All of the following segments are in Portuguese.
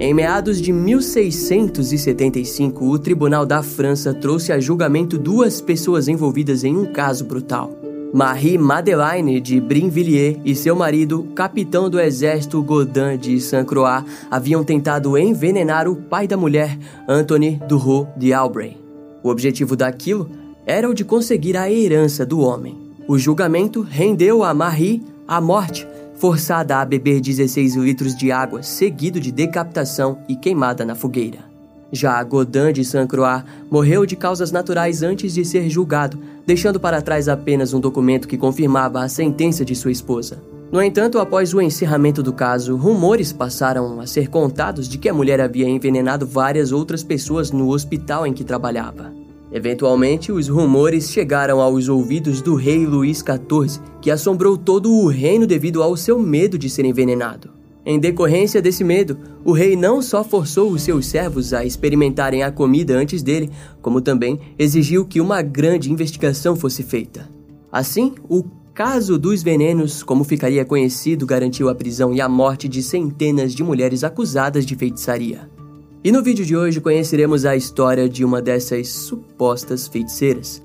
Em meados de 1675, o Tribunal da França trouxe a julgamento duas pessoas envolvidas em um caso brutal. Marie Madeleine de Brinvilliers e seu marido, capitão do exército Godin de Saint-Croix, haviam tentado envenenar o pai da mulher, Anthony Duroux de Albray. O objetivo daquilo era o de conseguir a herança do homem. O julgamento rendeu a Marie a morte forçada a beber 16 litros de água, seguido de decapitação e queimada na fogueira. Já Godin de Saint-Croix morreu de causas naturais antes de ser julgado, deixando para trás apenas um documento que confirmava a sentença de sua esposa. No entanto, após o encerramento do caso, rumores passaram a ser contados de que a mulher havia envenenado várias outras pessoas no hospital em que trabalhava. Eventualmente, os rumores chegaram aos ouvidos do rei Luís XIV, que assombrou todo o reino devido ao seu medo de ser envenenado. Em decorrência desse medo, o rei não só forçou os seus servos a experimentarem a comida antes dele, como também exigiu que uma grande investigação fosse feita. Assim, o caso dos venenos, como ficaria conhecido, garantiu a prisão e a morte de centenas de mulheres acusadas de feitiçaria. E no vídeo de hoje conheceremos a história de uma dessas supostas feiticeiras.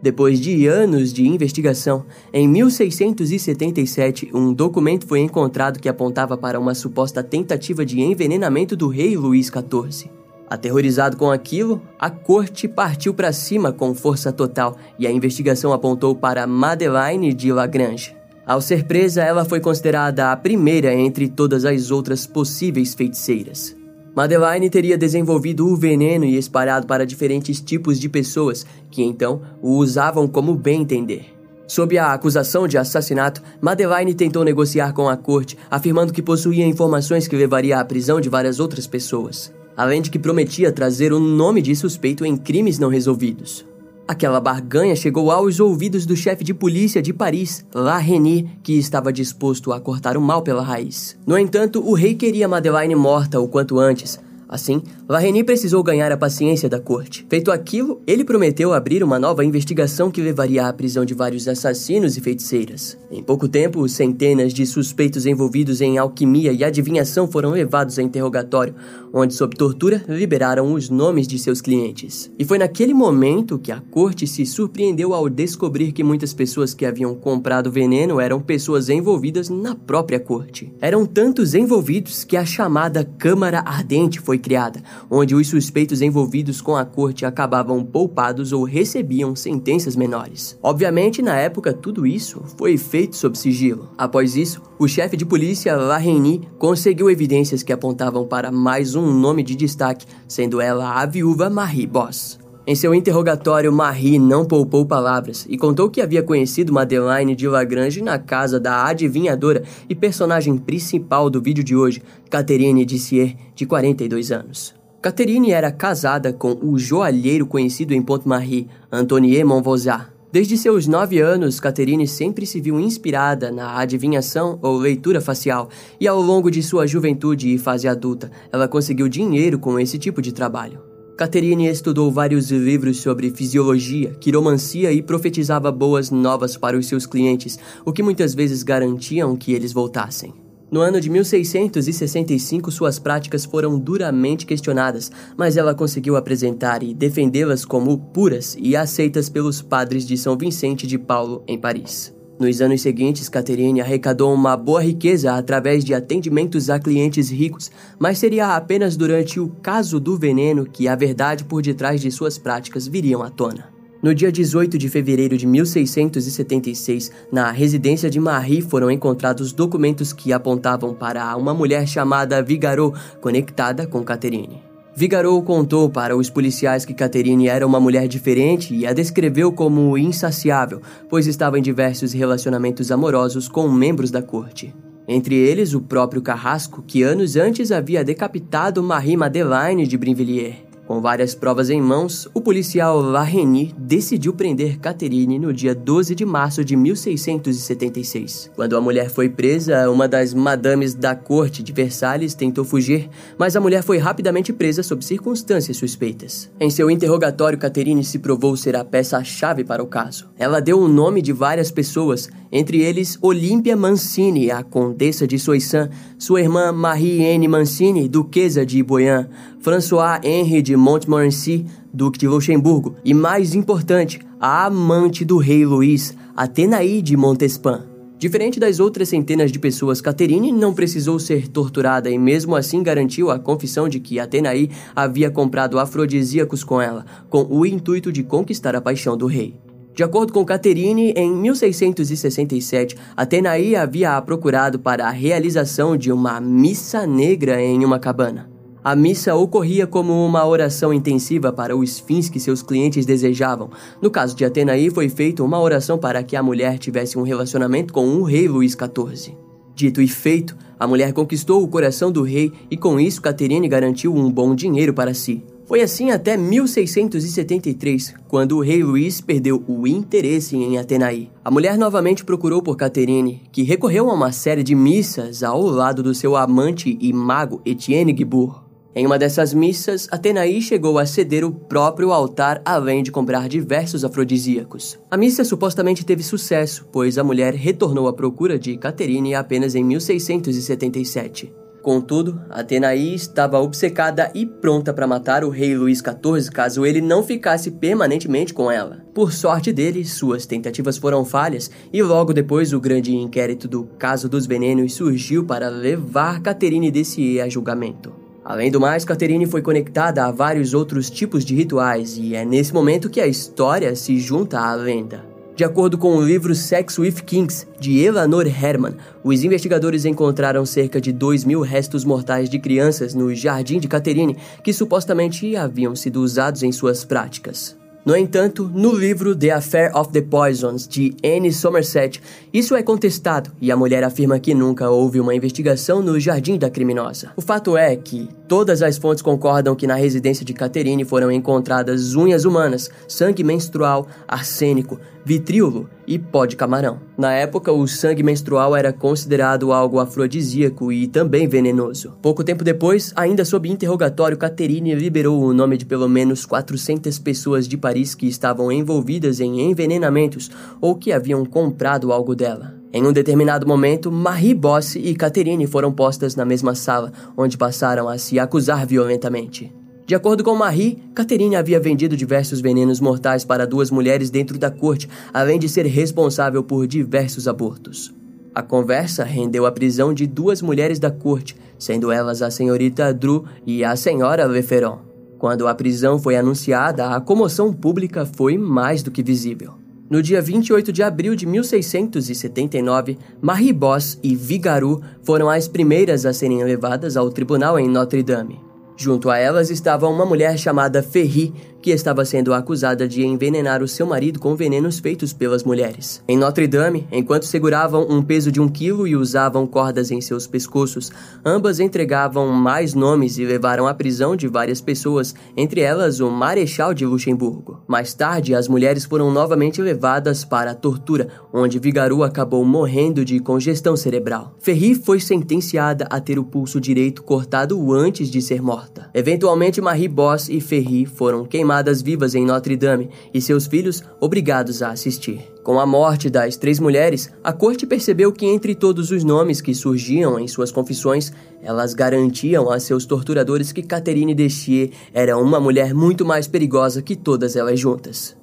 Depois de anos de investigação, em 1677, um documento foi encontrado que apontava para uma suposta tentativa de envenenamento do rei Luís XIV. Aterrorizado com aquilo, a corte partiu para cima com força total e a investigação apontou para Madeleine de Lagrange. Ao ser presa, ela foi considerada a primeira entre todas as outras possíveis feiticeiras. Madeline teria desenvolvido o veneno e espalhado para diferentes tipos de pessoas, que então o usavam como bem entender. Sob a acusação de assassinato, Madeline tentou negociar com a corte, afirmando que possuía informações que levaria à prisão de várias outras pessoas, além de que prometia trazer o nome de suspeito em crimes não resolvidos. Aquela barganha chegou aos ouvidos do chefe de polícia de Paris, La Renie, que estava disposto a cortar o mal pela raiz. No entanto, o rei queria Madeleine morta o quanto antes, Assim, Varreni precisou ganhar a paciência da corte. Feito aquilo, ele prometeu abrir uma nova investigação que levaria à prisão de vários assassinos e feiticeiras. Em pouco tempo, centenas de suspeitos envolvidos em alquimia e adivinhação foram levados a interrogatório, onde, sob tortura, liberaram os nomes de seus clientes. E foi naquele momento que a corte se surpreendeu ao descobrir que muitas pessoas que haviam comprado veneno eram pessoas envolvidas na própria corte. Eram tantos envolvidos que a chamada Câmara Ardente foi foi criada, onde os suspeitos envolvidos com a corte acabavam poupados ou recebiam sentenças menores. Obviamente, na época, tudo isso foi feito sob sigilo. Após isso, o chefe de polícia, Larreni, conseguiu evidências que apontavam para mais um nome de destaque, sendo ela a viúva Marie Boss. Em seu interrogatório, Marie não poupou palavras e contou que havia conhecido Madeleine de Lagrange na casa da adivinhadora e personagem principal do vídeo de hoje, Catherine Dissier, de 42 anos. Catherine era casada com o joalheiro conhecido em Pont-Marie, Antonier Monvozat. Desde seus nove anos, Catherine sempre se viu inspirada na adivinhação ou leitura facial, e ao longo de sua juventude e fase adulta, ela conseguiu dinheiro com esse tipo de trabalho. Catherine estudou vários livros sobre fisiologia, quiromancia e profetizava boas novas para os seus clientes, o que muitas vezes garantiam que eles voltassem. No ano de 1665, suas práticas foram duramente questionadas, mas ela conseguiu apresentar e defendê-las como puras e aceitas pelos padres de São Vicente de Paulo, em Paris. Nos anos seguintes, Catherine arrecadou uma boa riqueza através de atendimentos a clientes ricos, mas seria apenas durante o caso do veneno que a verdade por detrás de suas práticas viriam à tona. No dia 18 de fevereiro de 1676, na residência de Marie foram encontrados documentos que apontavam para uma mulher chamada Vigarot, conectada com Catherine. Vigarou contou para os policiais que Catherine era uma mulher diferente e a descreveu como insaciável, pois estava em diversos relacionamentos amorosos com membros da corte. Entre eles, o próprio Carrasco, que anos antes havia decapitado Marie Madeleine de Brinvilliers. Com várias provas em mãos, o policial Larreny decidiu prender Catherine no dia 12 de março de 1676. Quando a mulher foi presa, uma das madames da corte de Versalhes tentou fugir, mas a mulher foi rapidamente presa sob circunstâncias suspeitas. Em seu interrogatório, Catherine se provou ser a peça-chave para o caso. Ela deu o nome de várias pessoas, entre eles Olímpia Mancini, a condessa de Soissons, sua irmã Marie-Anne Mancini, duquesa de Boyan, François Henri de Montmorency, duque de Luxemburgo, e mais importante, a amante do rei Luís, Atenaí de Montespan. Diferente das outras centenas de pessoas, Caterine não precisou ser torturada e mesmo assim garantiu a confissão de que Atenaí havia comprado afrodisíacos com ela, com o intuito de conquistar a paixão do rei. De acordo com Caterine, em 1667, Atenaí havia a procurado para a realização de uma missa negra em uma cabana. A missa ocorria como uma oração intensiva para os fins que seus clientes desejavam. No caso de Atenaí, foi feita uma oração para que a mulher tivesse um relacionamento com o rei Luís XIV. Dito e feito, a mulher conquistou o coração do rei e com isso Caterine garantiu um bom dinheiro para si. Foi assim até 1673, quando o rei Luís perdeu o interesse em Atenaí. A mulher novamente procurou por Caterine, que recorreu a uma série de missas ao lado do seu amante e mago Etienne Guibourg. Em uma dessas missas, Atenaí chegou a ceder o próprio altar além de comprar diversos afrodisíacos. A missa supostamente teve sucesso, pois a mulher retornou à procura de Caterine apenas em 1677. Contudo, Atenaí estava obcecada e pronta para matar o rei Luís XIV caso ele não ficasse permanentemente com ela. Por sorte dele, suas tentativas foram falhas e logo depois o grande inquérito do caso dos venenos surgiu para levar Caterine Dessier a julgamento. Além do mais, Catherine foi conectada a vários outros tipos de rituais, e é nesse momento que a história se junta à lenda. De acordo com o livro Sex with Kings, de Eleanor Herman, os investigadores encontraram cerca de 2 mil restos mortais de crianças no jardim de Catherine que supostamente haviam sido usados em suas práticas. No entanto, no livro The Affair of the Poisons, de Anne Somerset, isso é contestado e a mulher afirma que nunca houve uma investigação no Jardim da Criminosa. O fato é que todas as fontes concordam que na residência de Catherine foram encontradas unhas humanas, sangue menstrual, arsênico, vitríolo e pó de camarão. Na época, o sangue menstrual era considerado algo afrodisíaco e também venenoso. Pouco tempo depois, ainda sob interrogatório, Catherine liberou o nome de pelo menos 400 pessoas de Paris que estavam envolvidas em envenenamentos ou que haviam comprado algo dela. Em um determinado momento, Marie Boss e Catherine foram postas na mesma sala, onde passaram a se acusar violentamente. De acordo com Marie, Catherine havia vendido diversos venenos mortais para duas mulheres dentro da corte, além de ser responsável por diversos abortos. A conversa rendeu a prisão de duas mulheres da corte, sendo elas a senhorita Drew e a senhora Leferon. Quando a prisão foi anunciada, a comoção pública foi mais do que visível. No dia 28 de abril de 1679, Marie Boss e Vigarou foram as primeiras a serem levadas ao tribunal em Notre-Dame. Junto a elas estava uma mulher chamada Ferri, que estava sendo acusada de envenenar o seu marido com venenos feitos pelas mulheres. Em Notre Dame, enquanto seguravam um peso de um quilo e usavam cordas em seus pescoços, ambas entregavam mais nomes e levaram à prisão de várias pessoas, entre elas o Marechal de Luxemburgo. Mais tarde, as mulheres foram novamente levadas para a tortura, onde Vigarou acabou morrendo de congestão cerebral. Ferri foi sentenciada a ter o pulso direito cortado antes de ser morta. Eventualmente, Marie Boss e Ferri foram queimadas vivas em Notre Dame e seus filhos obrigados a assistir. Com a morte das três mulheres, a corte percebeu que entre todos os nomes que surgiam em suas confissões, elas garantiam a seus torturadores que Catherine Dechier era uma mulher muito mais perigosa que todas elas juntas.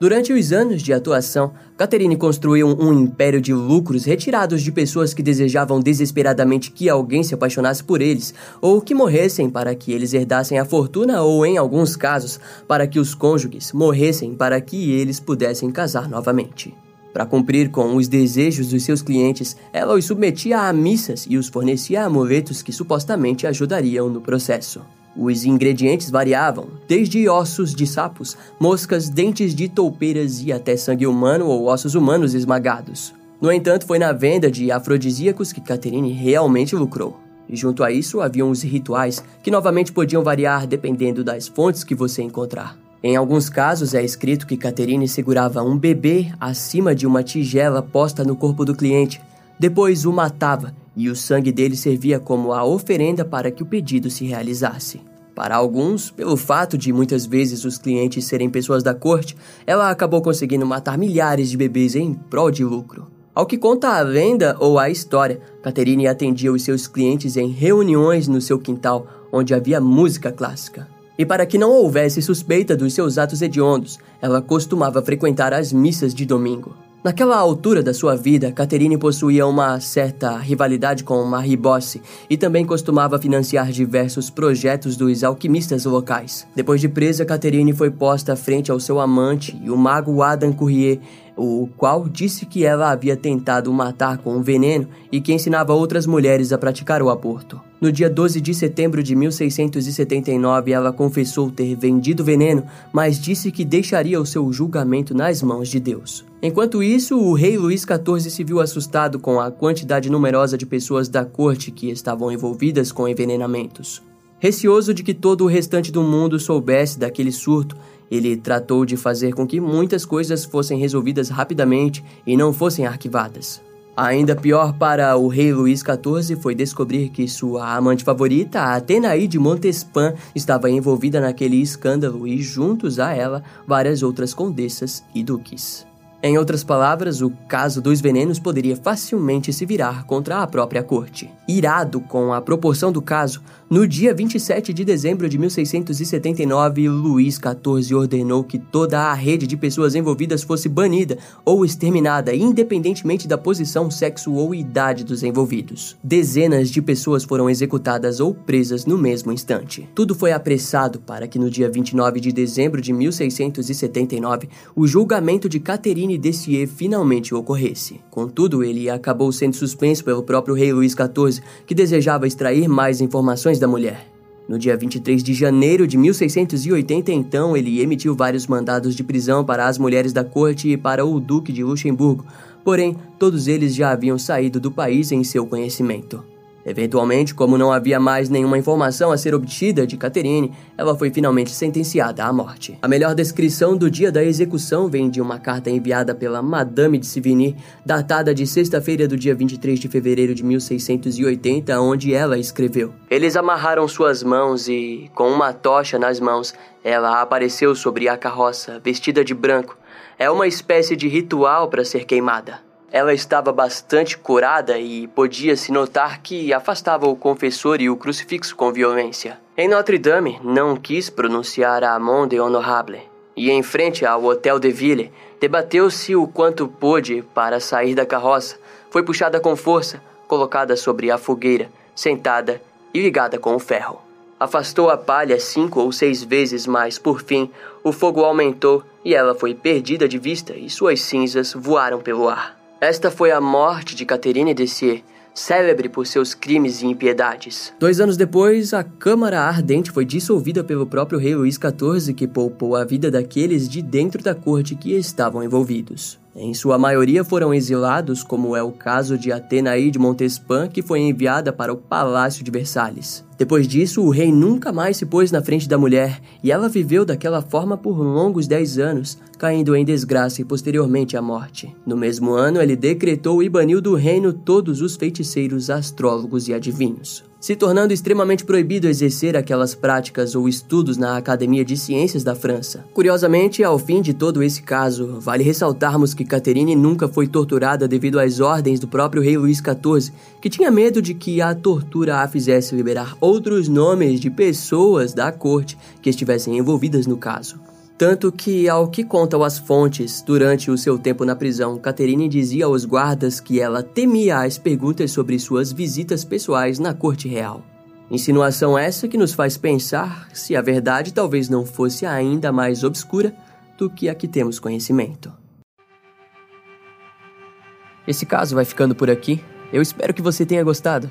Durante os anos de atuação, Catherine construiu um império de lucros retirados de pessoas que desejavam desesperadamente que alguém se apaixonasse por eles, ou que morressem para que eles herdassem a fortuna, ou, em alguns casos, para que os cônjuges morressem para que eles pudessem casar novamente. Para cumprir com os desejos dos seus clientes, ela os submetia a missas e os fornecia amuletos que supostamente ajudariam no processo. Os ingredientes variavam, desde ossos de sapos, moscas, dentes de toupeiras e até sangue humano ou ossos humanos esmagados. No entanto, foi na venda de afrodisíacos que Catherine realmente lucrou. E junto a isso haviam os rituais, que novamente podiam variar dependendo das fontes que você encontrar. Em alguns casos é escrito que Caterine segurava um bebê acima de uma tigela posta no corpo do cliente, depois o matava e o sangue dele servia como a oferenda para que o pedido se realizasse. Para alguns, pelo fato de muitas vezes os clientes serem pessoas da corte, ela acabou conseguindo matar milhares de bebês em prol de lucro. Ao que conta a lenda ou a história, Caterine atendia os seus clientes em reuniões no seu quintal, onde havia música clássica. E para que não houvesse suspeita dos seus atos hediondos, ela costumava frequentar as missas de domingo. Naquela altura da sua vida, Caterine possuía uma certa rivalidade com Marie Bosse e também costumava financiar diversos projetos dos alquimistas locais. Depois de presa, Caterine foi posta frente ao seu amante e o mago Adam Courrier o qual disse que ela havia tentado matar com um veneno e que ensinava outras mulheres a praticar o aborto. No dia 12 de setembro de 1679, ela confessou ter vendido veneno, mas disse que deixaria o seu julgamento nas mãos de Deus. Enquanto isso, o rei Luís XIV se viu assustado com a quantidade numerosa de pessoas da corte que estavam envolvidas com envenenamentos. Receoso de que todo o restante do mundo soubesse daquele surto, ele tratou de fazer com que muitas coisas fossem resolvidas rapidamente e não fossem arquivadas. Ainda pior para o rei Luís XIV foi descobrir que sua amante favorita, Atenaí de Montespan, estava envolvida naquele escândalo e, juntos a ela, várias outras condessas e duques. Em outras palavras, o caso dos venenos poderia facilmente se virar contra a própria corte. Irado com a proporção do caso, no dia 27 de dezembro de 1679, Luís XIV ordenou que toda a rede de pessoas envolvidas fosse banida ou exterminada, independentemente da posição, sexo ou idade dos envolvidos. Dezenas de pessoas foram executadas ou presas no mesmo instante. Tudo foi apressado para que no dia 29 de dezembro de 1679, o julgamento de Caterine Eugêne Dessier finalmente ocorresse. Contudo, ele acabou sendo suspenso pelo próprio rei Luís XIV, que desejava extrair mais informações da mulher. No dia 23 de janeiro de 1680, então, ele emitiu vários mandados de prisão para as mulheres da corte e para o Duque de Luxemburgo, porém, todos eles já haviam saído do país em seu conhecimento. Eventualmente, como não havia mais nenhuma informação a ser obtida de Catherine, ela foi finalmente sentenciada à morte. A melhor descrição do dia da execução vem de uma carta enviada pela Madame de Sivigny, datada de sexta-feira do dia 23 de fevereiro de 1680, onde ela escreveu: Eles amarraram suas mãos e, com uma tocha nas mãos, ela apareceu sobre a carroça, vestida de branco. É uma espécie de ritual para ser queimada. Ela estava bastante curada e podia-se notar que afastava o confessor e o crucifixo com violência. Em Notre Dame, não quis pronunciar a Monde Honorable, e em frente ao Hotel de Ville, debateu-se o quanto pôde para sair da carroça. Foi puxada com força, colocada sobre a fogueira, sentada e ligada com o ferro. Afastou a palha cinco ou seis vezes, mas, por fim, o fogo aumentou e ela foi perdida de vista e suas cinzas voaram pelo ar. Esta foi a morte de Catherine Dessier, célebre por seus crimes e impiedades. Dois anos depois, a Câmara Ardente foi dissolvida pelo próprio rei Luís XIV, que poupou a vida daqueles de dentro da corte que estavam envolvidos. Em sua maioria foram exilados, como é o caso de Atenaí de Montespan, que foi enviada para o Palácio de Versalhes. Depois disso, o rei nunca mais se pôs na frente da mulher, e ela viveu daquela forma por longos dez anos, caindo em desgraça e posteriormente à morte. No mesmo ano, ele decretou e baniu do reino todos os feiticeiros, astrólogos e adivinhos se tornando extremamente proibido exercer aquelas práticas ou estudos na Academia de Ciências da França. Curiosamente, ao fim de todo esse caso, vale ressaltarmos que Catherine nunca foi torturada devido às ordens do próprio rei Luís XIV, que tinha medo de que a tortura a fizesse liberar outros nomes de pessoas da corte que estivessem envolvidas no caso. Tanto que, ao que contam as fontes, durante o seu tempo na prisão, Catherine dizia aos guardas que ela temia as perguntas sobre suas visitas pessoais na corte real. Insinuação essa que nos faz pensar se a verdade talvez não fosse ainda mais obscura do que a que temos conhecimento. Esse caso vai ficando por aqui. Eu espero que você tenha gostado.